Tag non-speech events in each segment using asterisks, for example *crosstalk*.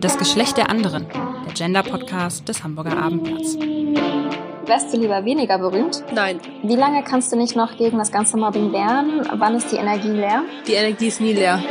Das Geschlecht der anderen, der Gender-Podcast des Hamburger Abendblatts. Wärst du lieber weniger berühmt? Nein. Wie lange kannst du nicht noch gegen das ganze Mobbing wehren? Wann ist die Energie leer? Die Energie ist nie leer.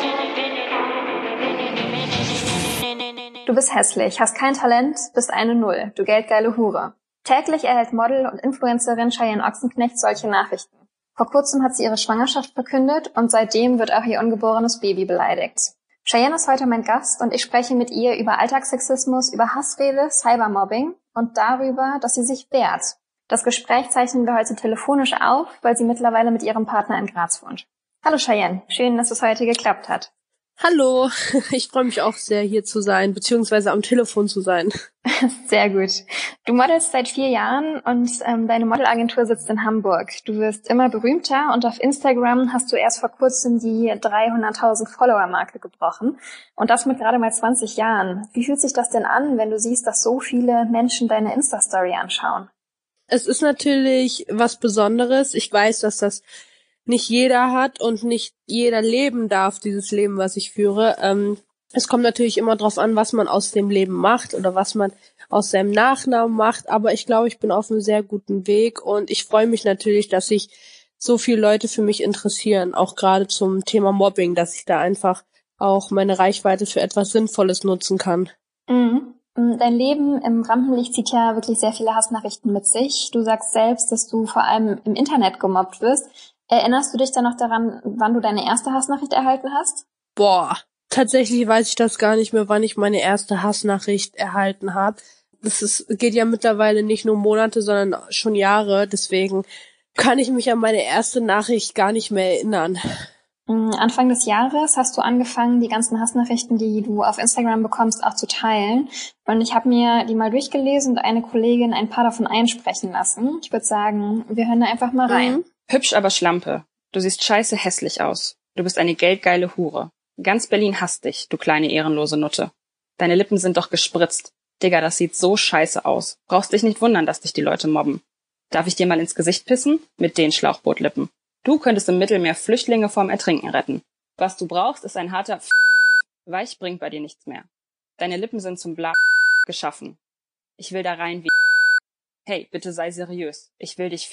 Du bist hässlich, hast kein Talent, bist eine Null, du geldgeile Hure. Täglich erhält Model und Influencerin Cheyenne Ochsenknecht solche Nachrichten. Vor kurzem hat sie ihre Schwangerschaft verkündet und seitdem wird auch ihr ungeborenes Baby beleidigt. Cheyenne ist heute mein Gast und ich spreche mit ihr über Alltagssexismus, über Hassrede, Cybermobbing und darüber, dass sie sich wehrt. Das Gespräch zeichnen wir heute telefonisch auf, weil sie mittlerweile mit ihrem Partner in Graz wohnt. Hallo Cheyenne, schön, dass es heute geklappt hat. Hallo, *laughs* ich freue mich auch sehr, hier zu sein, beziehungsweise am Telefon zu sein. *laughs* Sehr gut. Du modelst seit vier Jahren und ähm, deine Modelagentur sitzt in Hamburg. Du wirst immer berühmter und auf Instagram hast du erst vor kurzem die 300.000 Follower-Marke gebrochen. Und das mit gerade mal 20 Jahren. Wie fühlt sich das denn an, wenn du siehst, dass so viele Menschen deine Insta-Story anschauen? Es ist natürlich was Besonderes. Ich weiß, dass das nicht jeder hat und nicht jeder leben darf, dieses Leben, was ich führe. Ähm, es kommt natürlich immer darauf an, was man aus dem Leben macht oder was man aus seinem Nachnamen macht, aber ich glaube, ich bin auf einem sehr guten Weg und ich freue mich natürlich, dass sich so viele Leute für mich interessieren, auch gerade zum Thema Mobbing, dass ich da einfach auch meine Reichweite für etwas Sinnvolles nutzen kann. Mhm. Dein Leben im Rampenlicht zieht ja wirklich sehr viele Hassnachrichten mit sich. Du sagst selbst, dass du vor allem im Internet gemobbt wirst. Erinnerst du dich dann noch daran, wann du deine erste Hassnachricht erhalten hast? Boah, tatsächlich weiß ich das gar nicht mehr, wann ich meine erste Hassnachricht erhalten habe. Es ist, geht ja mittlerweile nicht nur Monate, sondern schon Jahre. Deswegen kann ich mich an meine erste Nachricht gar nicht mehr erinnern. Mm, Anfang des Jahres hast du angefangen, die ganzen Hassnachrichten, die du auf Instagram bekommst, auch zu teilen. Und ich habe mir die mal durchgelesen und eine Kollegin ein paar davon einsprechen lassen. Ich würde sagen, wir hören da einfach mal rein. Mhm. Hübsch, aber Schlampe. Du siehst scheiße hässlich aus. Du bist eine geldgeile Hure. Ganz Berlin hasst dich, du kleine ehrenlose Nutte. Deine Lippen sind doch gespritzt. Digga, das sieht so scheiße aus. Brauchst dich nicht wundern, dass dich die Leute mobben. Darf ich dir mal ins Gesicht pissen? Mit den Schlauchbootlippen. Du könntest im Mittelmeer Flüchtlinge vorm Ertrinken retten. Was du brauchst, ist ein harter F Weich bringt bei dir nichts mehr. Deine Lippen sind zum Bla geschaffen. Ich will da rein wie Hey, bitte sei seriös. Ich will dich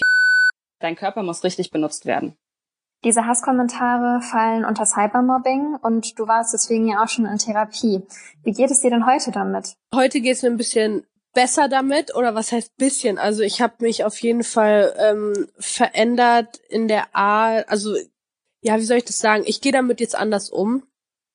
Dein Körper muss richtig benutzt werden. Diese Hasskommentare fallen unter Cybermobbing und du warst deswegen ja auch schon in Therapie. Wie geht es dir denn heute damit? Heute geht es mir ein bisschen besser damit oder was heißt bisschen? Also ich habe mich auf jeden Fall ähm, verändert in der Art, also ja, wie soll ich das sagen? Ich gehe damit jetzt anders um.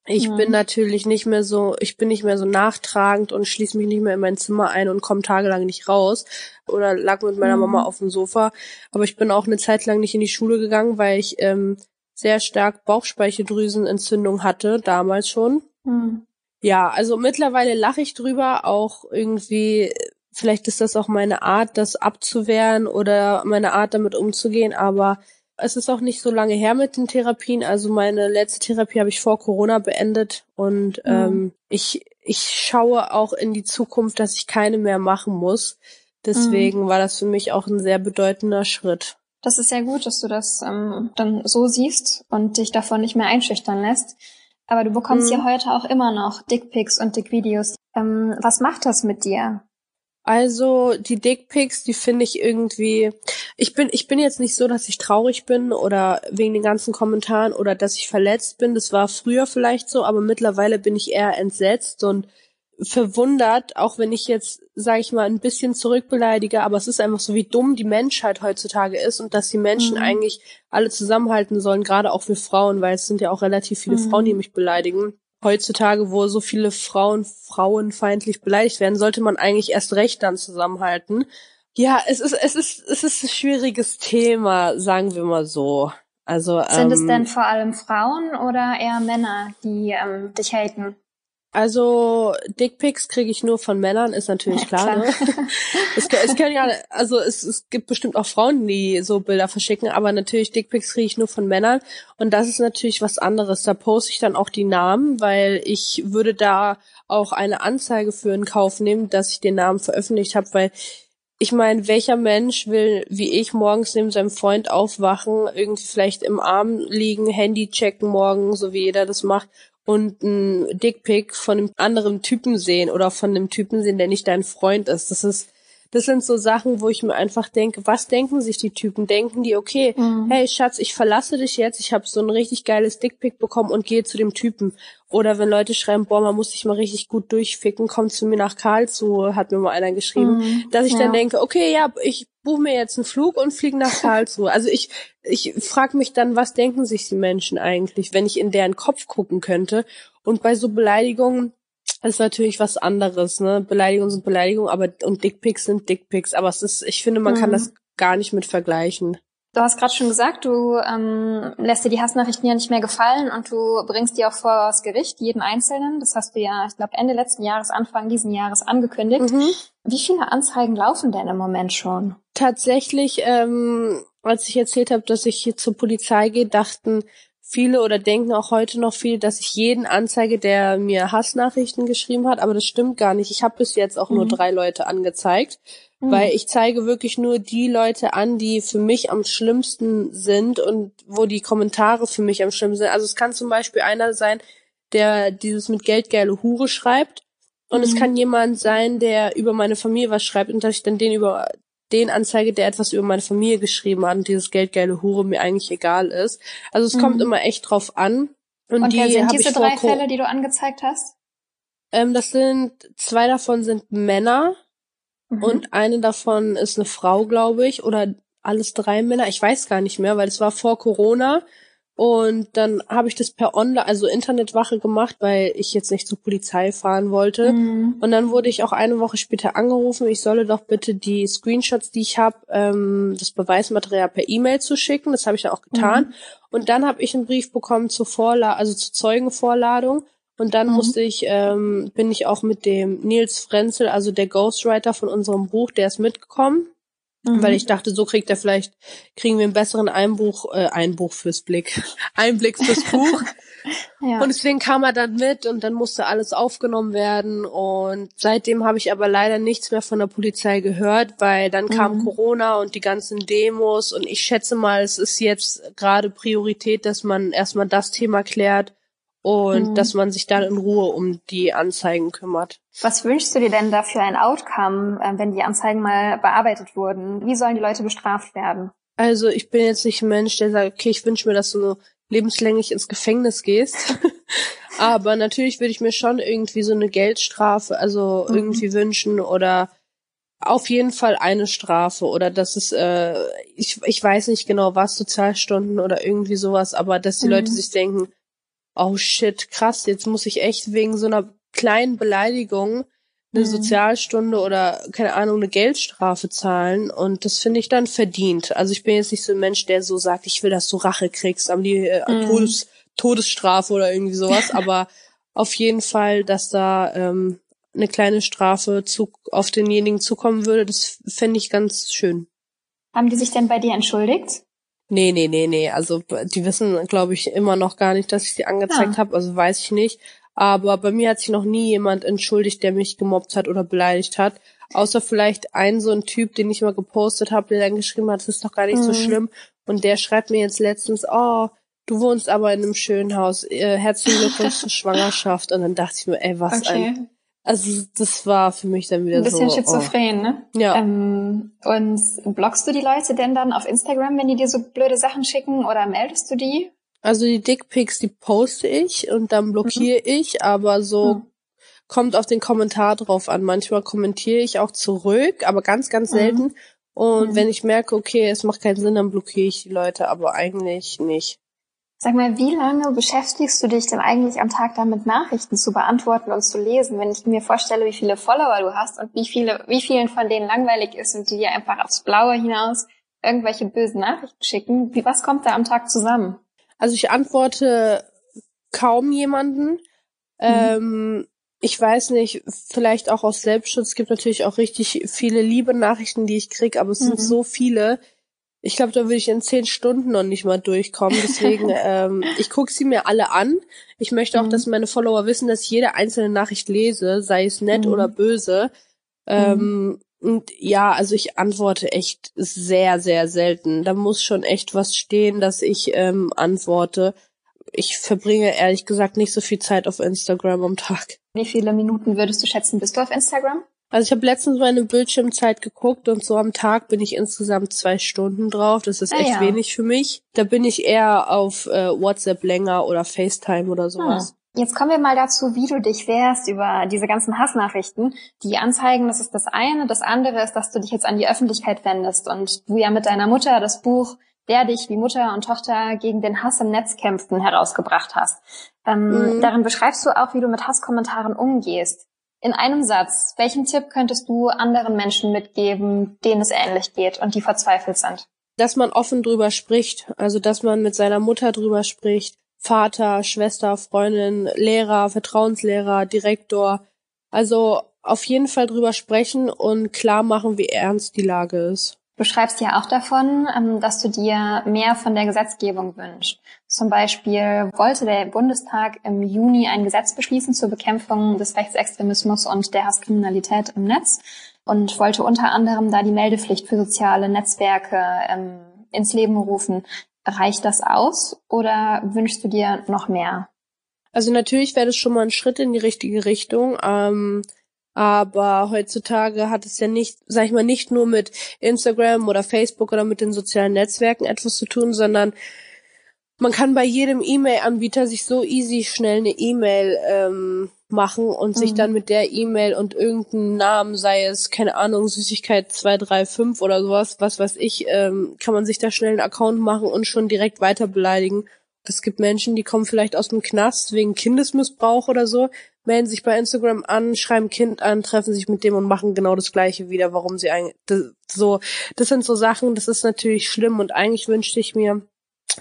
Ich mhm. bin natürlich nicht mehr so, ich bin nicht mehr so nachtragend und schließe mich nicht mehr in mein Zimmer ein und komme tagelang nicht raus oder lag mit meiner mhm. Mama auf dem Sofa. Aber ich bin auch eine Zeit lang nicht in die Schule gegangen, weil ich ähm, sehr stark Bauchspeicheldrüsenentzündung hatte, damals schon. Mhm. Ja, also mittlerweile lache ich drüber, auch irgendwie, vielleicht ist das auch meine Art, das abzuwehren oder meine Art damit umzugehen, aber es ist auch nicht so lange her mit den Therapien. Also meine letzte Therapie habe ich vor Corona beendet und mhm. ähm, ich, ich schaue auch in die Zukunft, dass ich keine mehr machen muss. Deswegen mhm. war das für mich auch ein sehr bedeutender Schritt. Das ist sehr gut, dass du das ähm, dann so siehst und dich davon nicht mehr einschüchtern lässt. Aber du bekommst mhm. ja heute auch immer noch Dickpics und Dickvideos. Ähm, was macht das mit dir? Also die Dickpics, die finde ich irgendwie. Ich bin, ich bin jetzt nicht so, dass ich traurig bin oder wegen den ganzen Kommentaren oder dass ich verletzt bin. Das war früher vielleicht so, aber mittlerweile bin ich eher entsetzt und verwundert, auch wenn ich jetzt, sage ich mal, ein bisschen zurückbeleidige, aber es ist einfach so, wie dumm die Menschheit heutzutage ist und dass die Menschen mhm. eigentlich alle zusammenhalten sollen, gerade auch für Frauen, weil es sind ja auch relativ viele mhm. Frauen, die mich beleidigen heutzutage, wo so viele Frauen frauenfeindlich beleidigt werden, sollte man eigentlich erst recht dann zusammenhalten. Ja, es ist, es ist, es ist ein schwieriges Thema, sagen wir mal so. Also, Sind ähm, es denn vor allem Frauen oder eher Männer, die ähm, dich haten? Also Dickpics kriege ich nur von Männern, ist natürlich klar. klar. Ne? *laughs* es, es können ja, also es, es gibt bestimmt auch Frauen, die so Bilder verschicken, aber natürlich Dickpics kriege ich nur von Männern und das ist natürlich was anderes. Da poste ich dann auch die Namen, weil ich würde da auch eine Anzeige für in Kauf nehmen, dass ich den Namen veröffentlicht habe, weil ich meine, welcher Mensch will, wie ich, morgens neben seinem Freund aufwachen, irgendwie vielleicht im Arm liegen, Handy checken morgen, so wie jeder das macht, und ein Dickpick von einem anderen Typen sehen oder von einem Typen sehen, der nicht dein Freund ist. Das ist das sind so Sachen, wo ich mir einfach denke, was denken sich die Typen? Denken die, okay, mhm. hey Schatz, ich verlasse dich jetzt, ich habe so ein richtig geiles Dickpick bekommen und gehe zu dem Typen. Oder wenn Leute schreiben, boah, man muss sich mal richtig gut durchficken, komm zu mir nach Karlsruhe, hat mir mal einer geschrieben, mhm. dass ich ja. dann denke, okay, ja, ich buche mir jetzt einen Flug und fliege nach *laughs* Karlsruhe. Also ich, ich frage mich dann, was denken sich die Menschen eigentlich, wenn ich in deren Kopf gucken könnte. Und bei so Beleidigungen, ist natürlich was anderes, ne? Beleidigungen sind Beleidigungen, aber und Dickpics sind Dickpics. Aber es ist, ich finde, man mhm. kann das gar nicht mit vergleichen. Du hast gerade schon gesagt, du ähm, lässt dir die Hassnachrichten ja nicht mehr gefallen und du bringst die auch vor das Gericht, jeden einzelnen. Das hast du ja, ich glaube, Ende letzten Jahres, Anfang diesen Jahres angekündigt. Mhm. Wie viele Anzeigen laufen denn im Moment schon? Tatsächlich, ähm, als ich erzählt habe, dass ich hier zur Polizei gehe, dachten viele oder denken auch heute noch viele, dass ich jeden anzeige, der mir Hassnachrichten geschrieben hat, aber das stimmt gar nicht. Ich habe bis jetzt auch mhm. nur drei Leute angezeigt, mhm. weil ich zeige wirklich nur die Leute an, die für mich am schlimmsten sind und wo die Kommentare für mich am schlimmsten sind. Also es kann zum Beispiel einer sein, der dieses mit Geld geile Hure schreibt. Und mhm. es kann jemand sein, der über meine Familie was schreibt und dass ich dann den über den anzeige, der etwas über meine Familie geschrieben hat und dieses geldgeile Hure mir eigentlich egal ist. Also es mhm. kommt immer echt drauf an. Und, und die sind diese drei Fälle, die du angezeigt hast? Ähm, das sind, zwei davon sind Männer mhm. und eine davon ist eine Frau, glaube ich, oder alles drei Männer. Ich weiß gar nicht mehr, weil es war vor Corona und dann habe ich das per Online, also Internetwache gemacht, weil ich jetzt nicht zur Polizei fahren wollte. Mhm. Und dann wurde ich auch eine Woche später angerufen, ich solle doch bitte die Screenshots, die ich habe, ähm, das Beweismaterial per E-Mail zu schicken. Das habe ich dann auch getan. Mhm. Und dann habe ich einen Brief bekommen zur Vorladung, also zur Zeugenvorladung. Und dann mhm. musste ich, ähm, bin ich auch mit dem Nils Frenzel, also der Ghostwriter von unserem Buch, der ist mitgekommen. Mhm. Weil ich dachte, so kriegt er vielleicht, kriegen wir einen besseren Einbuch, äh, Einbuch fürs Blick, *laughs* Einblick fürs Buch. *laughs* ja. Und deswegen kam er dann mit und dann musste alles aufgenommen werden. Und seitdem habe ich aber leider nichts mehr von der Polizei gehört, weil dann kam mhm. Corona und die ganzen Demos. Und ich schätze mal, es ist jetzt gerade Priorität, dass man erstmal das Thema klärt und mhm. dass man sich dann in Ruhe um die Anzeigen kümmert. Was wünschst du dir denn da für ein Outcome, äh, wenn die Anzeigen mal bearbeitet wurden? Wie sollen die Leute bestraft werden? Also ich bin jetzt nicht ein Mensch, der sagt, okay, ich wünsche mir, dass du lebenslänglich ins Gefängnis gehst. *laughs* Aber natürlich würde ich mir schon irgendwie so eine Geldstrafe, also mhm. irgendwie wünschen oder auf jeden Fall eine Strafe oder dass es, äh, ich, ich weiß nicht genau was, Sozialstunden oder irgendwie sowas, aber dass die mhm. Leute sich denken, oh shit, krass, jetzt muss ich echt wegen so einer kleinen Beleidigung eine mhm. Sozialstunde oder keine Ahnung eine Geldstrafe zahlen und das finde ich dann verdient. Also ich bin jetzt nicht so ein Mensch, der so sagt, ich will, dass du Rache kriegst, am die äh, mhm. Todes, Todesstrafe oder irgendwie sowas, *laughs* aber auf jeden Fall, dass da ähm, eine kleine Strafe zu, auf denjenigen zukommen würde, das fände ich ganz schön. Haben die sich denn bei dir entschuldigt? Nee, nee, nee, nee. Also die wissen, glaube ich, immer noch gar nicht, dass ich sie angezeigt ja. habe. Also weiß ich nicht. Aber bei mir hat sich noch nie jemand entschuldigt, der mich gemobbt hat oder beleidigt hat. Außer vielleicht ein so ein Typ, den ich mal gepostet habe, der dann geschrieben hat, das ist doch gar nicht mhm. so schlimm. Und der schreibt mir jetzt letztens, oh, du wohnst aber in einem schönen Haus. Äh, herzlichen Glückwunsch zur *laughs* Schwangerschaft. Und dann dachte ich mir, ey, was okay. ein also das war für mich dann wieder so. Ein bisschen so, schizophren, oh. ne? Ja. Ähm, und blockst du die Leute denn dann auf Instagram, wenn die dir so blöde Sachen schicken oder meldest du die? Also die Dickpics, die poste ich und dann blockiere mhm. ich, aber so mhm. kommt auf den Kommentar drauf an. Manchmal kommentiere ich auch zurück, aber ganz, ganz mhm. selten. Mhm. Und wenn ich merke, okay, es macht keinen Sinn, dann blockiere ich die Leute, aber eigentlich nicht. Sag mal, wie lange beschäftigst du dich denn eigentlich am Tag damit, Nachrichten zu beantworten und zu lesen? Wenn ich mir vorstelle, wie viele Follower du hast und wie viele, wie vielen von denen langweilig ist und die dir einfach aufs Blaue hinaus irgendwelche bösen Nachrichten schicken, wie, was kommt da am Tag zusammen? Also ich antworte kaum jemanden. Mhm. Ähm, ich weiß nicht, vielleicht auch aus Selbstschutz. Es gibt natürlich auch richtig viele liebe Nachrichten, die ich krieg, aber es mhm. sind so viele, ich glaube, da würde ich in zehn Stunden noch nicht mal durchkommen. Deswegen, *laughs* ähm, ich gucke sie mir alle an. Ich möchte auch, mhm. dass meine Follower wissen, dass ich jede einzelne Nachricht lese, sei es nett mhm. oder böse. Ähm, mhm. Und ja, also ich antworte echt sehr, sehr selten. Da muss schon echt was stehen, dass ich ähm, antworte. Ich verbringe ehrlich gesagt nicht so viel Zeit auf Instagram am Tag. Wie viele Minuten würdest du schätzen, bist du auf Instagram? Also ich habe letztens meine Bildschirmzeit geguckt und so am Tag bin ich insgesamt zwei Stunden drauf. Das ist Ah, echt ja. wenig für mich. Da bin ich eher auf äh, WhatsApp länger oder FaceTime oder sowas. Hm. Jetzt kommen wir mal dazu, wie du dich wehrst über diese ganzen Hassnachrichten. Die Anzeigen, das ist das eine. Das andere ist, dass du dich jetzt an die Öffentlichkeit wendest und du ja mit deiner Mutter das Buch Wer dich wie Mutter und Tochter gegen den Hass im Netz kämpfen herausgebracht hast. Ähm, Mhm. Darin beschreibst du auch, wie du mit Hasskommentaren umgehst. In einem Satz, welchen Tipp könntest du anderen Menschen mitgeben, denen es ähnlich geht und die verzweifelt sind? Dass man offen drüber spricht. Also dass man mit seiner Mutter drüber spricht. Vater, Schwester, Freundin, Lehrer, Vertrauenslehrer, Direktor. Also auf jeden Fall drüber sprechen und klar machen, wie ernst die Lage ist. Du schreibst ja auch davon, ähm, dass du dir mehr von der Gesetzgebung wünschst. Zum Beispiel wollte der Bundestag im Juni ein Gesetz beschließen zur Bekämpfung des Rechtsextremismus und der Hasskriminalität im Netz und wollte unter anderem da die Meldepflicht für soziale Netzwerke ähm, ins Leben rufen. Reicht das aus oder wünschst du dir noch mehr? Also natürlich wäre das schon mal ein Schritt in die richtige Richtung. Ähm, aber heutzutage hat es ja nicht, sag ich mal, nicht nur mit Instagram oder Facebook oder mit den sozialen Netzwerken etwas zu tun, sondern man kann bei jedem E-Mail-Anbieter sich so easy schnell eine E-Mail ähm, machen und sich Mhm. dann mit der E-Mail und irgendeinen Namen, sei es, keine Ahnung, Süßigkeit 235 oder sowas, was weiß ich, ähm, kann man sich da schnell einen Account machen und schon direkt weiter beleidigen. Es gibt Menschen, die kommen vielleicht aus dem Knast wegen Kindesmissbrauch oder so, melden sich bei Instagram an, schreiben Kind an, treffen sich mit dem und machen genau das Gleiche wieder, warum sie eigentlich, das, so, das sind so Sachen, das ist natürlich schlimm und eigentlich wünschte ich mir,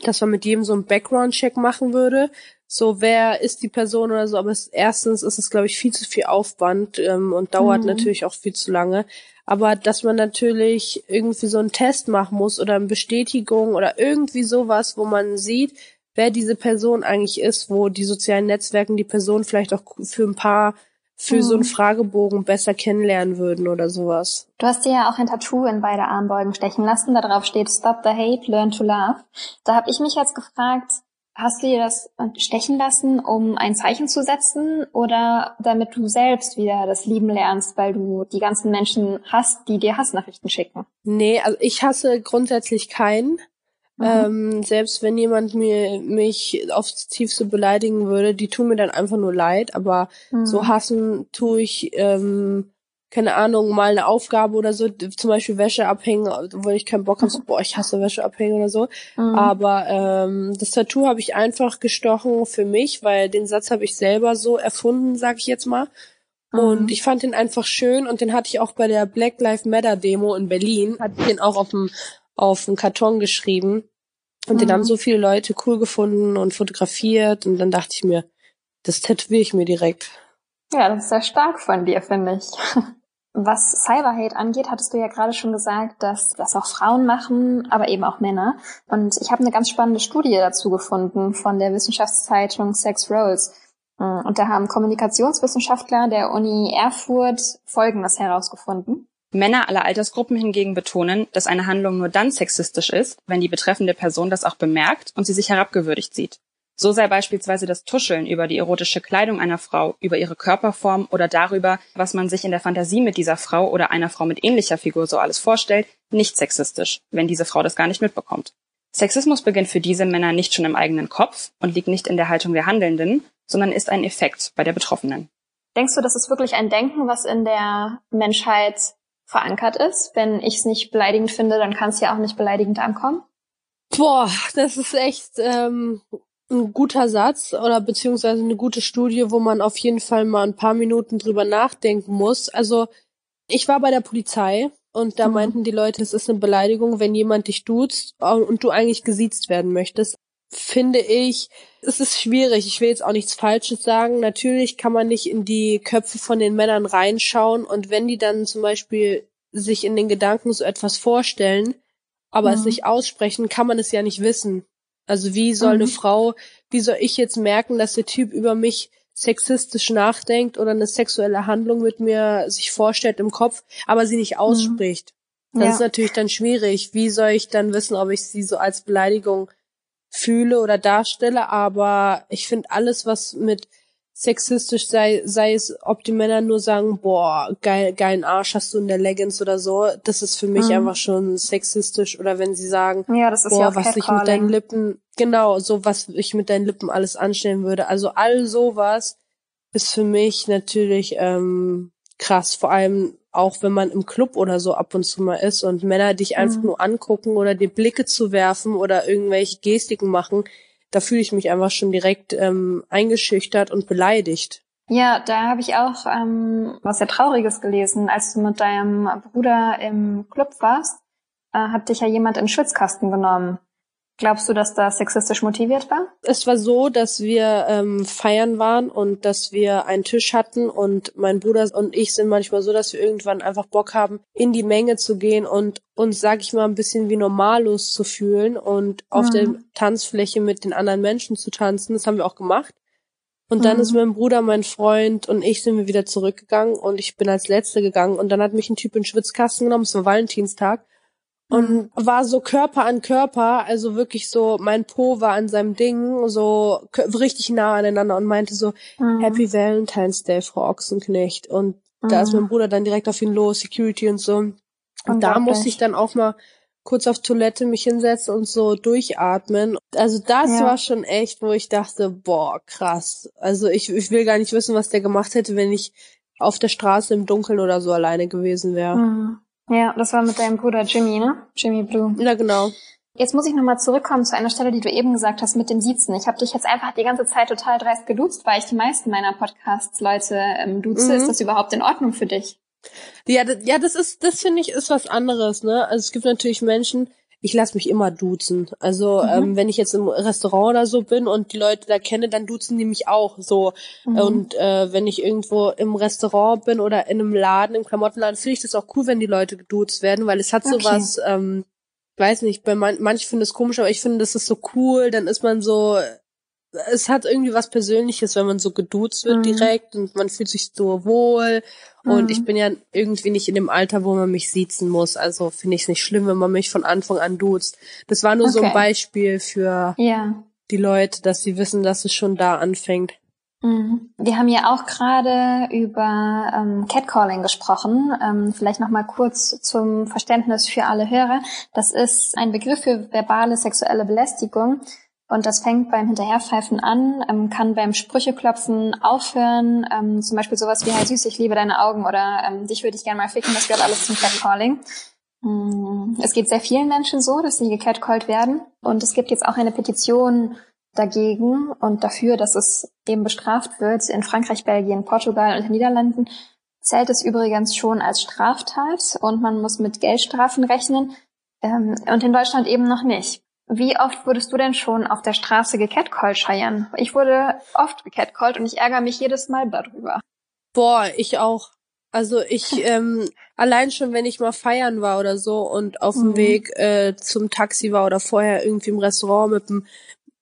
dass man mit jedem so einen Background-Check machen würde. So, wer ist die Person oder so, aber es, erstens ist es, glaube ich, viel zu viel Aufwand ähm, und dauert Mhm. natürlich auch viel zu lange. Aber dass man natürlich irgendwie so einen Test machen muss oder eine Bestätigung oder irgendwie sowas, wo man sieht, wer diese Person eigentlich ist, wo die sozialen Netzwerken die Person vielleicht auch für ein paar, für so einen Mhm. Fragebogen besser kennenlernen würden oder sowas. Du hast dir ja auch ein Tattoo in beide Armbeugen stechen lassen. Darauf steht Stop the Hate, Learn to Love. Da habe ich mich jetzt gefragt, hast du dir das stechen lassen, um ein Zeichen zu setzen oder damit du selbst wieder das Lieben lernst, weil du die ganzen Menschen hast, die dir Hassnachrichten schicken? Nee, also ich hasse grundsätzlich keinen. Mhm. Ähm, selbst wenn jemand mir mich aufs Tiefste beleidigen würde, die tun mir dann einfach nur leid, aber Mhm. so hassen tue ich, ähm, keine Ahnung, mal eine Aufgabe oder so, zum Beispiel Wäsche abhängen, wo ich keinen Bock habe, so, boah, ich hasse Wäsche abhängen oder so. Mhm. Aber ähm, das Tattoo habe ich einfach gestochen für mich, weil den Satz habe ich selber so erfunden, sag ich jetzt mal. Und Mhm. ich fand den einfach schön und den hatte ich auch bei der Black Lives Matter Demo in Berlin, hatte ich den auch auf dem auf dem Karton geschrieben. Und den Mhm. haben so viele Leute cool gefunden und fotografiert und dann dachte ich mir, das tätowiere ich mir direkt. Ja, das ist sehr stark von dir, finde ich. *laughs* Was Cyberhate angeht, hattest du ja gerade schon gesagt, dass das auch Frauen machen, aber eben auch Männer. Und ich habe eine ganz spannende Studie dazu gefunden von der Wissenschaftszeitung Sex Roles. Und da haben Kommunikationswissenschaftler der Uni Erfurt Folgendes herausgefunden. Männer aller Altersgruppen hingegen betonen, dass eine Handlung nur dann sexistisch ist, wenn die betreffende Person das auch bemerkt und sie sich herabgewürdigt sieht. So sei beispielsweise das Tuscheln über die erotische Kleidung einer Frau, über ihre Körperform oder darüber, was man sich in der Fantasie mit dieser Frau oder einer Frau mit ähnlicher Figur so alles vorstellt, nicht sexistisch, wenn diese Frau das gar nicht mitbekommt. Sexismus beginnt für diese Männer nicht schon im eigenen Kopf und liegt nicht in der Haltung der Handelnden, sondern ist ein Effekt bei der Betroffenen. Denkst du, das ist wirklich ein Denken, was in der Menschheit verankert ist? Wenn ich es nicht beleidigend finde, dann kann es ja auch nicht beleidigend ankommen. Boah, das ist echt ähm, ein guter Satz oder beziehungsweise eine gute Studie, wo man auf jeden Fall mal ein paar Minuten drüber nachdenken muss. Also ich war bei der Polizei und da Mhm. meinten die Leute, es ist eine Beleidigung, wenn jemand dich duzt und du eigentlich gesiezt werden möchtest. Finde ich, es ist schwierig. Ich will jetzt auch nichts Falsches sagen. Natürlich kann man nicht in die Köpfe von den Männern reinschauen und wenn die dann zum Beispiel sich in den Gedanken so etwas vorstellen, aber es Mhm. nicht aussprechen, kann man es ja nicht wissen. Also wie soll eine Mhm. Frau, wie soll ich jetzt merken, dass der Typ über mich sexistisch nachdenkt oder eine sexuelle Handlung mit mir sich vorstellt im Kopf, aber sie nicht ausspricht. Mhm. Das ja. ist natürlich dann schwierig. Wie soll ich dann wissen, ob ich sie so als Beleidigung fühle oder darstelle? Aber ich finde alles, was mit sexistisch sei, sei es, ob die Männer nur sagen, boah, geil, geilen Arsch hast du in der Leggings oder so, das ist für mich mhm. einfach schon sexistisch. Oder wenn sie sagen, ja, das ist boah, ja was ich mit deinen Lippen, genau, so was ich mit deinen Lippen alles anstellen würde. Also all sowas ist für mich natürlich ähm, krass. Vor allem auch wenn man im Club oder so ab und zu mal ist und Männer dich einfach mhm. nur angucken oder dir Blicke zu werfen oder irgendwelche Gestiken machen, da fühle ich mich einfach schon direkt ähm, eingeschüchtert und beleidigt. Ja, da habe ich auch ähm, was sehr Trauriges gelesen. Als du mit deinem Bruder im Club warst, äh, hat dich ja jemand in den Schwitzkasten genommen. Glaubst du, dass das sexistisch motiviert war? Es war so, dass wir ähm, feiern waren und dass wir einen Tisch hatten und mein Bruder und ich sind manchmal so, dass wir irgendwann einfach Bock haben, in die Menge zu gehen und uns, sag ich mal, ein bisschen wie normallos zu fühlen und auf mhm. der Tanzfläche mit den anderen Menschen zu tanzen. Das haben wir auch gemacht. Und dann mhm. ist mein Bruder, mein Freund und ich sind wir wieder zurückgegangen und ich bin als Letzte gegangen und dann hat mich ein Typ in den Schwitzkasten genommen, es war Valentinstag und mhm. war so Körper an Körper, also wirklich so, mein Po war an seinem Ding, so richtig nah aneinander und meinte so, mhm. Happy Valentine's Day, Frau Ochsenknecht. Und mhm. da ist mein Bruder dann direkt auf ihn los, Security und so. Und, und da musste ich dann auch mal kurz auf Toilette mich hinsetzen und so durchatmen. Also das ja. war schon echt, wo ich dachte, boah, krass. Also ich, ich will gar nicht wissen, was der gemacht hätte, wenn ich auf der Straße im Dunkeln oder so alleine gewesen wäre. Mhm. Ja, das war mit deinem Bruder Jimmy, ne? Jimmy Blue. Ja, genau. Jetzt muss ich nochmal zurückkommen zu einer Stelle, die du eben gesagt hast mit dem Siezen. Ich habe dich jetzt einfach die ganze Zeit total dreist geduzt, weil ich die meisten meiner Podcasts Leute ähm, duze. Mhm. Ist das überhaupt in Ordnung für dich? Ja, das, ja, das ist, das finde ich, ist was anderes, ne? Also es gibt natürlich Menschen, ich lasse mich immer duzen. Also mhm. ähm, wenn ich jetzt im Restaurant oder so bin und die Leute da kenne, dann duzen die mich auch so. Mhm. Und äh, wenn ich irgendwo im Restaurant bin oder in einem Laden, im Klamottenladen, finde ich das auch cool, wenn die Leute geduzt werden, weil es hat okay. sowas, ähm, weiß nicht, bei man, manche finden es komisch, aber ich finde, das ist so cool, dann ist man so, es hat irgendwie was Persönliches, wenn man so geduzt wird mhm. direkt und man fühlt sich so wohl und mhm. ich bin ja irgendwie nicht in dem Alter, wo man mich siezen muss. Also finde ich es nicht schlimm, wenn man mich von Anfang an duzt. Das war nur okay. so ein Beispiel für ja. die Leute, dass sie wissen, dass es schon da anfängt. Mhm. Wir haben ja auch gerade über ähm, Catcalling gesprochen. Ähm, vielleicht noch mal kurz zum Verständnis für alle Hörer. Das ist ein Begriff für verbale sexuelle Belästigung, und das fängt beim Hinterherpfeifen an, ähm, kann beim Sprücheklopfen aufhören, ähm, zum Beispiel sowas wie, hey süß, ich liebe deine Augen oder ähm, dich würde ich gerne mal ficken, das gehört alles zum Catcalling. Mm, es geht sehr vielen Menschen so, dass sie gecatcallt werden. Und es gibt jetzt auch eine Petition dagegen und dafür, dass es eben bestraft wird. In Frankreich, Belgien, Portugal und den Niederlanden zählt es übrigens schon als Straftat und man muss mit Geldstrafen rechnen. Ähm, und in Deutschland eben noch nicht. Wie oft wurdest du denn schon auf der Straße gecatcallt, Cheyenne? Ich wurde oft gecatcallt und ich ärgere mich jedes Mal darüber. Boah, ich auch. Also ich, *laughs* ähm, allein schon, wenn ich mal feiern war oder so und auf dem mhm. Weg äh, zum Taxi war oder vorher irgendwie im Restaurant mit einem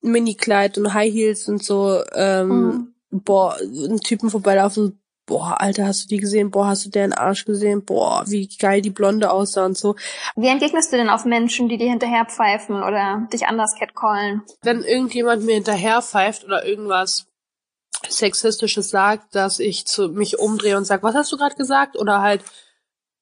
Minikleid und High Heels und so, ähm, mhm. boah, einen Typen vorbeilaufen, boah, Alter, hast du die gesehen? Boah, hast du deren Arsch gesehen? Boah, wie geil die Blonde aussah und so. Wie entgegnest du denn auf Menschen, die dir hinterher pfeifen oder dich anders catcallen? Wenn irgendjemand mir hinterher pfeift oder irgendwas Sexistisches sagt, dass ich zu mich umdrehe und sage, was hast du gerade gesagt? Oder halt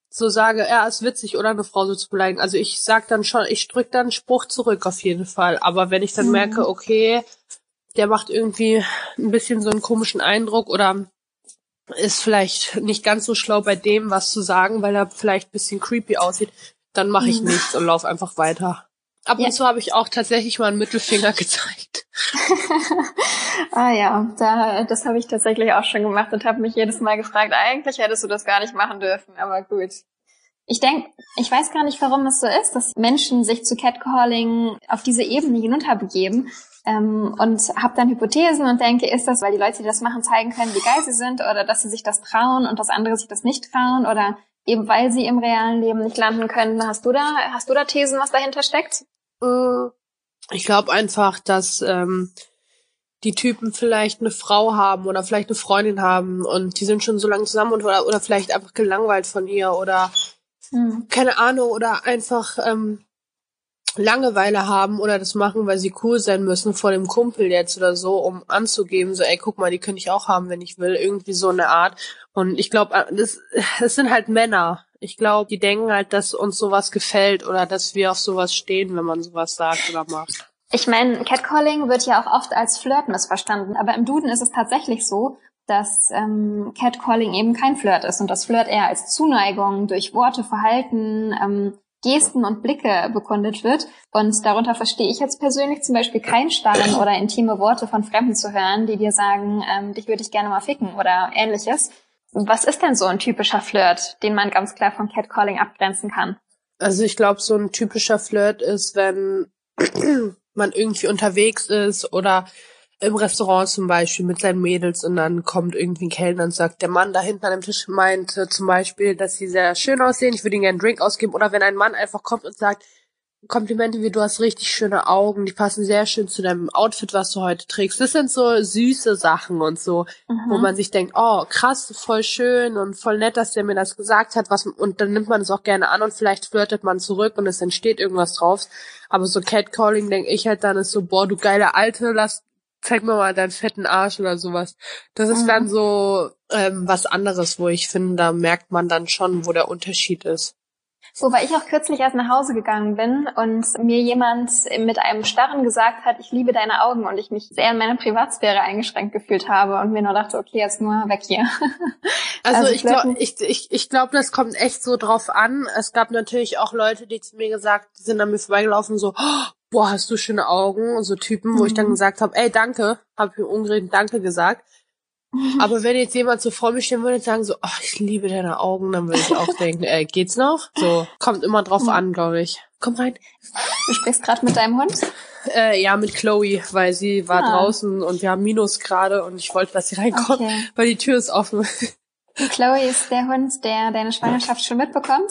so sage, ja, ist witzig, oder eine Frau so zu beleidigen. Also ich sag dann schon, ich drück dann Spruch zurück auf jeden Fall. Aber wenn ich dann mhm. merke, okay, der macht irgendwie ein bisschen so einen komischen Eindruck oder ist vielleicht nicht ganz so schlau bei dem, was zu sagen, weil er vielleicht bisschen creepy aussieht, dann mache ich mhm. nichts und laufe einfach weiter. Ab ja. und zu habe ich auch tatsächlich mal einen Mittelfinger *laughs* gezeigt. *laughs* ah ja, da, das habe ich tatsächlich auch schon gemacht und habe mich jedes Mal gefragt, eigentlich hättest du das gar nicht machen dürfen, aber gut. Ich denke, ich weiß gar nicht, warum es so ist, dass Menschen sich zu Catcalling auf diese Ebene hinunterbegeben ähm, und habe dann Hypothesen und denke, ist das, weil die Leute, die das machen, zeigen können, wie geil sie sind oder dass sie sich das trauen und dass andere sich das nicht trauen oder eben weil sie im realen Leben nicht landen können. Hast du da, hast du da Thesen, was dahinter steckt? Äh, ich glaube einfach, dass ähm, die Typen vielleicht eine Frau haben oder vielleicht eine Freundin haben und die sind schon so lange zusammen und oder, oder vielleicht einfach gelangweilt von ihr oder mhm. keine Ahnung oder einfach ähm, Langeweile haben oder das machen, weil sie cool sein müssen vor dem Kumpel jetzt oder so, um anzugeben, so, ey, guck mal, die könnte ich auch haben, wenn ich will, irgendwie so eine Art. Und ich glaube, äh, das, *laughs* das sind halt Männer. Ich glaube, die denken halt, dass uns sowas gefällt oder dass wir auf sowas stehen, wenn man sowas sagt oder macht. Ich meine, Catcalling wird ja auch oft als Flirt missverstanden, aber im Duden ist es tatsächlich so, dass ähm, Catcalling eben kein Flirt ist und das Flirt eher als Zuneigung durch Worte, Verhalten, ähm, Gesten und Blicke bekundet wird. Und darunter verstehe ich jetzt persönlich zum Beispiel kein Starren oder intime Worte von Fremden zu hören, die dir sagen, ähm, dich würde ich gerne mal ficken oder ähnliches. Was ist denn so ein typischer Flirt, den man ganz klar von Catcalling abgrenzen kann? Also ich glaube, so ein typischer Flirt ist, wenn *clears throat* man irgendwie unterwegs ist oder im Restaurant zum Beispiel mit seinen Mädels und dann kommt irgendwie ein Kellner und sagt, der Mann da hinten an dem Tisch meinte zum Beispiel, dass sie sehr schön aussehen, ich würde ihnen gerne einen Drink ausgeben. Oder wenn ein Mann einfach kommt und sagt, Komplimente wie du hast richtig schöne Augen, die passen sehr schön zu deinem Outfit, was du heute trägst. Das sind so süße Sachen und so, mhm. wo man sich denkt, oh krass, voll schön und voll nett, dass der mir das gesagt hat, was und dann nimmt man es auch gerne an und vielleicht flirtet man zurück und es entsteht irgendwas drauf. Aber so Catcalling denke ich halt dann ist so, boah, du geile Alte, lass zeig mir mal deinen fetten Arsch oder sowas. Das ist mhm. dann so ähm, was anderes, wo ich finde, da merkt man dann schon, wo der Unterschied ist. Wobei ich auch kürzlich erst nach Hause gegangen bin und mir jemand mit einem Starren gesagt hat, ich liebe deine Augen und ich mich sehr in meine Privatsphäre eingeschränkt gefühlt habe und mir nur dachte, okay, jetzt nur weg hier. *laughs* Also, also ich glaube, ich, ich, ich glaube, das kommt echt so drauf an. Es gab natürlich auch Leute, die zu mir gesagt, die sind an mir vorbeigelaufen, so, oh, boah, hast du schöne Augen, so Typen, mhm. wo ich dann mhm. gesagt habe, ey, danke, habe ich mir umgedreht Danke gesagt. *laughs* Aber wenn jetzt jemand so vor mir stehen würde und sagen so, oh, ich liebe deine Augen, dann würde ich auch *laughs* denken, ey, geht's noch? So, kommt immer drauf mhm. an, glaube ich. Komm rein. Du sprichst gerade mit deinem Hund? Äh, ja, mit Chloe, weil sie war ah. draußen und wir haben Minus gerade und ich wollte, dass sie reinkommt, okay. weil die Tür ist offen. Chloe ist der Hund, der deine Schwangerschaft schon mitbekommt?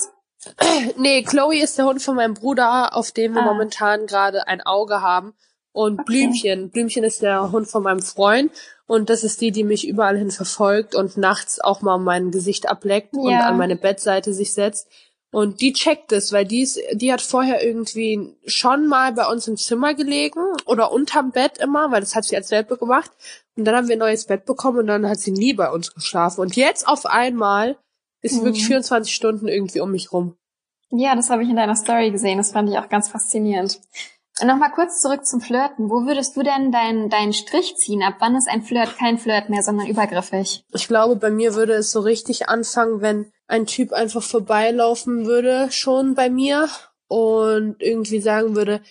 *clears throat* nee, Chloe ist der Hund von meinem Bruder, auf dem wir ah. momentan gerade ein Auge haben. Und okay. Blümchen. Blümchen ist der Hund von meinem Freund. Und das ist die, die mich überall hin verfolgt und nachts auch mal mein Gesicht ableckt ja. und an meine Bettseite sich setzt. Und die checkt es, weil die ist, die hat vorher irgendwie schon mal bei uns im Zimmer gelegen oder unterm Bett immer, weil das hat sie als Welpe gemacht. Und dann haben wir ein neues Bett bekommen und dann hat sie nie bei uns geschlafen. Und jetzt auf einmal ist mhm. wirklich 24 Stunden irgendwie um mich rum. Ja, das habe ich in deiner Story gesehen. Das fand ich auch ganz faszinierend. Nochmal kurz zurück zum Flirten. Wo würdest du denn deinen deinen Strich ziehen? Ab wann ist ein Flirt kein Flirt mehr, sondern übergriffig? Ich glaube, bei mir würde es so richtig anfangen, wenn ein Typ einfach vorbeilaufen würde, schon bei mir, und irgendwie sagen würde,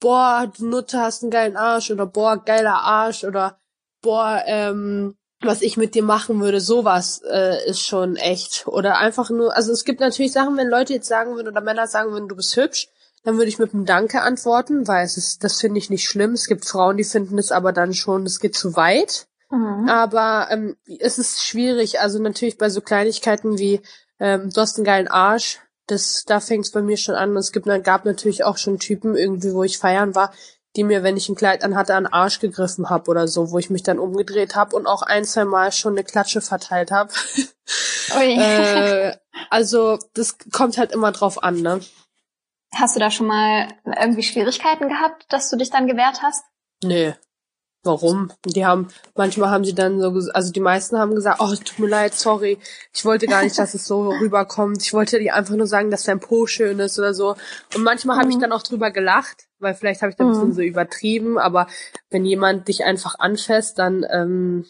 boah, du Nutte hast einen geilen Arsch, oder boah, geiler Arsch, oder boah, ähm, was ich mit dir machen würde, sowas äh, ist schon echt. Oder einfach nur, also es gibt natürlich Sachen, wenn Leute jetzt sagen würden oder Männer sagen würden, du bist hübsch, dann würde ich mit einem Danke antworten, weil es ist, das finde ich nicht schlimm. Es gibt Frauen, die finden es aber dann schon, es geht zu weit. Mhm. Aber ähm, es ist schwierig. Also natürlich bei so Kleinigkeiten wie ähm, du hast einen geilen Arsch, das da fängt es bei mir schon an. Und es gibt, gab natürlich auch schon Typen irgendwie, wo ich feiern war, die mir, wenn ich ein Kleid anhatte, an den Arsch gegriffen habe oder so, wo ich mich dann umgedreht habe und auch ein, zwei Mal schon eine Klatsche verteilt habe. *laughs* äh, also das kommt halt immer drauf an, ne? Hast du da schon mal irgendwie Schwierigkeiten gehabt, dass du dich dann gewehrt hast? Nee. Warum? Die haben, manchmal haben sie dann so, also die meisten haben gesagt, oh, tut mir leid, sorry, ich wollte gar nicht, dass es so rüberkommt. Ich wollte dir einfach nur sagen, dass dein Po schön ist oder so. Und manchmal mhm. habe ich dann auch drüber gelacht, weil vielleicht habe ich da ein bisschen mhm. so übertrieben, aber wenn jemand dich einfach anfasst, dann ähm,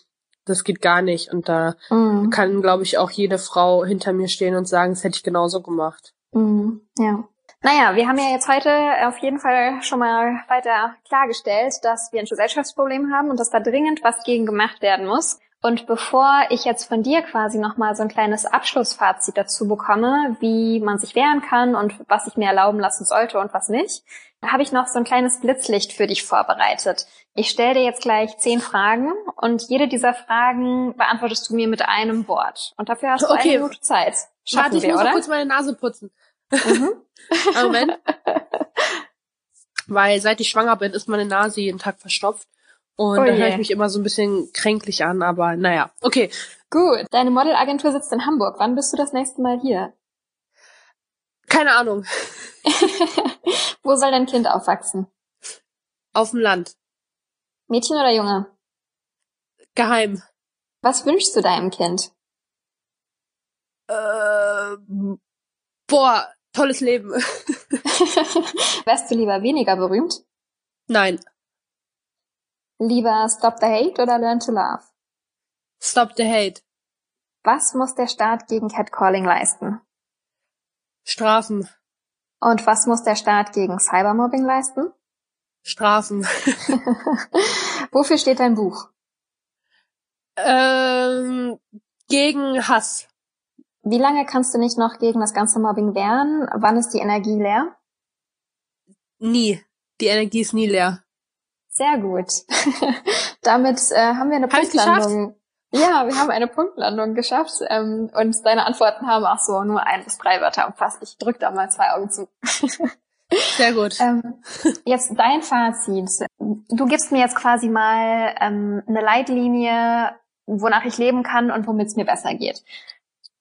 das geht gar nicht. Und da mhm. kann, glaube ich, auch jede Frau hinter mir stehen und sagen, das hätte ich genauso gemacht. Mhm. Ja. Naja, wir haben ja jetzt heute auf jeden Fall schon mal weiter klargestellt, dass wir ein Gesellschaftsproblem haben und dass da dringend was gegen gemacht werden muss. Und bevor ich jetzt von dir quasi nochmal so ein kleines Abschlussfazit dazu bekomme, wie man sich wehren kann und was ich mir erlauben lassen sollte und was nicht, habe ich noch so ein kleines Blitzlicht für dich vorbereitet. Ich stelle dir jetzt gleich zehn Fragen und jede dieser Fragen beantwortest du mir mit einem Wort. Und dafür hast du okay. eine Minute Zeit. Schaffen Warte, ich wir, muss oder? kurz meine Nase putzen. Mhm. *laughs* Moment. *laughs* Weil seit ich schwanger bin, ist meine Nase jeden Tag verstopft. Und Oh da höre ich mich immer so ein bisschen kränklich an, aber naja. Okay, Gut. Deine Modelagentur sitzt in Hamburg. Wann bist du das nächste Mal hier? keine Ahnung. *laughs* Wo soll dein Kind aufwachsen? Auf dem Land. Mädchen oder Junge? Geheim. Was wünschst du deinem Kind? Äh, boah, tolles Leben. *laughs* *laughs* Wärst du lieber weniger berühmt? Nein. Lieber Stop the Hate oder Learn to Love? Stop the hate. Was muss der Staat gegen Catcalling leisten? Strafen. Und was muss der Staat gegen Cybermobbing leisten? Strafen. *laughs* *laughs* Wofür steht dein Buch? ähm, gegen Hass. Wie lange kannst du nicht noch gegen das ganze Mobbing wehren? Wann ist die Energie leer? Nie. Die Energie ist nie leer. Sehr gut. *laughs* Damit äh, haben wir eine Hab Punktlandung. Ja, wir haben eine Punktlandung geschafft ähm, und deine Antworten haben auch so nur ein bis drei Wörter umfasst. Ich drück da mal zwei Augen zu. *laughs* Sehr gut. Ähm, jetzt dein Fazit. Du gibst mir jetzt quasi mal ähm, eine Leitlinie, wonach ich leben kann und womit es mir besser geht.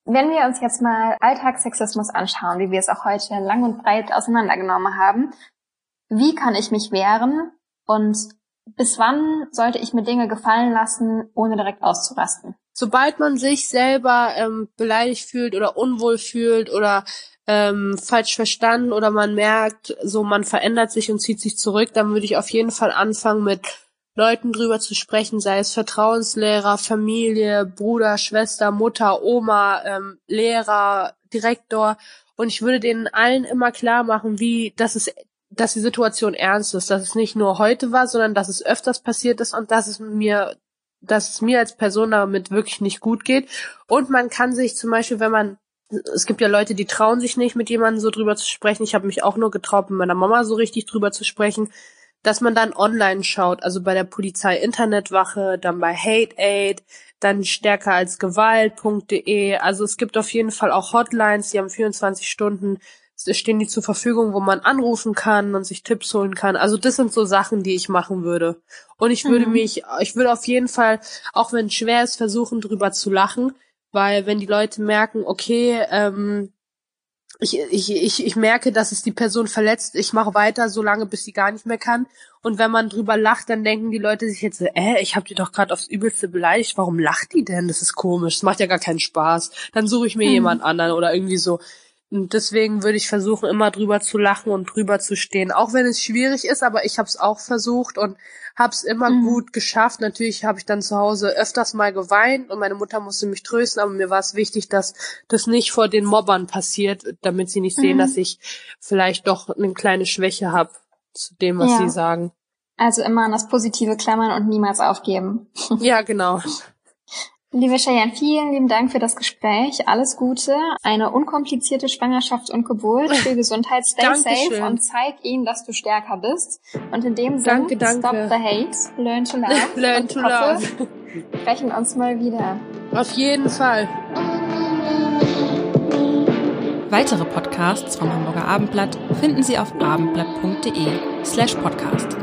Wenn wir uns jetzt mal Alltagssexismus anschauen, wie wir es auch heute lang und breit auseinandergenommen haben, wie kann ich mich wehren und bis wann sollte ich mir Dinge gefallen lassen, ohne direkt auszurasten? Sobald man sich selber ähm, beleidigt fühlt oder unwohl fühlt oder ähm, falsch verstanden oder man merkt, so man verändert sich und zieht sich zurück, dann würde ich auf jeden Fall anfangen mit Leuten drüber zu sprechen, sei es Vertrauenslehrer, Familie, Bruder, Schwester, Mutter, Oma, ähm, Lehrer, Direktor. Und ich würde denen allen immer klar machen, wie, dass es, dass die Situation ernst ist, dass es nicht nur heute war, sondern dass es öfters passiert ist und dass es mir, dass es mir als Person damit wirklich nicht gut geht. Und man kann sich zum Beispiel, wenn man es gibt ja Leute, die trauen sich nicht, mit jemandem so drüber zu sprechen. Ich habe mich auch nur getraut, mit meiner Mama so richtig drüber zu sprechen, dass man dann online schaut, also bei der Polizei Internetwache, dann bei Hate Aid, dann stärker als Gewalt.de. Also es gibt auf jeden Fall auch Hotlines, die haben 24 Stunden stehen die zur Verfügung, wo man anrufen kann und sich Tipps holen kann. Also das sind so Sachen, die ich machen würde. Und ich würde Mhm. mich, ich würde auf jeden Fall, auch wenn es schwer ist, versuchen drüber zu lachen, weil wenn die Leute merken, okay, ähm, ich, ich, ich, ich merke, dass es die Person verletzt, ich mache weiter, so lange, bis sie gar nicht mehr kann. Und wenn man drüber lacht, dann denken die Leute sich jetzt, so, äh, ich habe die doch gerade aufs Übelste beleidigt, warum lacht die denn? Das ist komisch, das macht ja gar keinen Spaß. Dann suche ich mir Mhm. jemand anderen oder irgendwie so. Und deswegen würde ich versuchen, immer drüber zu lachen und drüber zu stehen. Auch wenn es schwierig ist, aber ich habe es auch versucht und habe es immer Mhm. gut geschafft. Natürlich habe ich dann zu Hause öfters mal geweint und meine Mutter musste mich trösten, aber mir war es wichtig, dass das nicht vor den Mobbern passiert, damit sie nicht sehen, Mhm. dass ich vielleicht doch eine kleine Schwäche habe zu dem, was Ja. sie sagen. Also immer an das Positive klammern und niemals aufgeben. Ja, genau. Liebe Cheyenne, vielen lieben Dank für das Gespräch. Alles Gute, eine unkomplizierte Schwangerschaft und Geburt, *laughs* viel Gesundheit, stay Dankeschön. safe und zeig ihnen, dass du stärker bist. Und in dem Sinne, Danke, danke. stop the hate, learn to love. *laughs* Learn und to hoffe, love. wir sprechen uns mal wieder. Auf jeden Fall. Weitere Podcasts vom Hamburger Abendblatt finden Sie auf abendblatt.de slash podcast.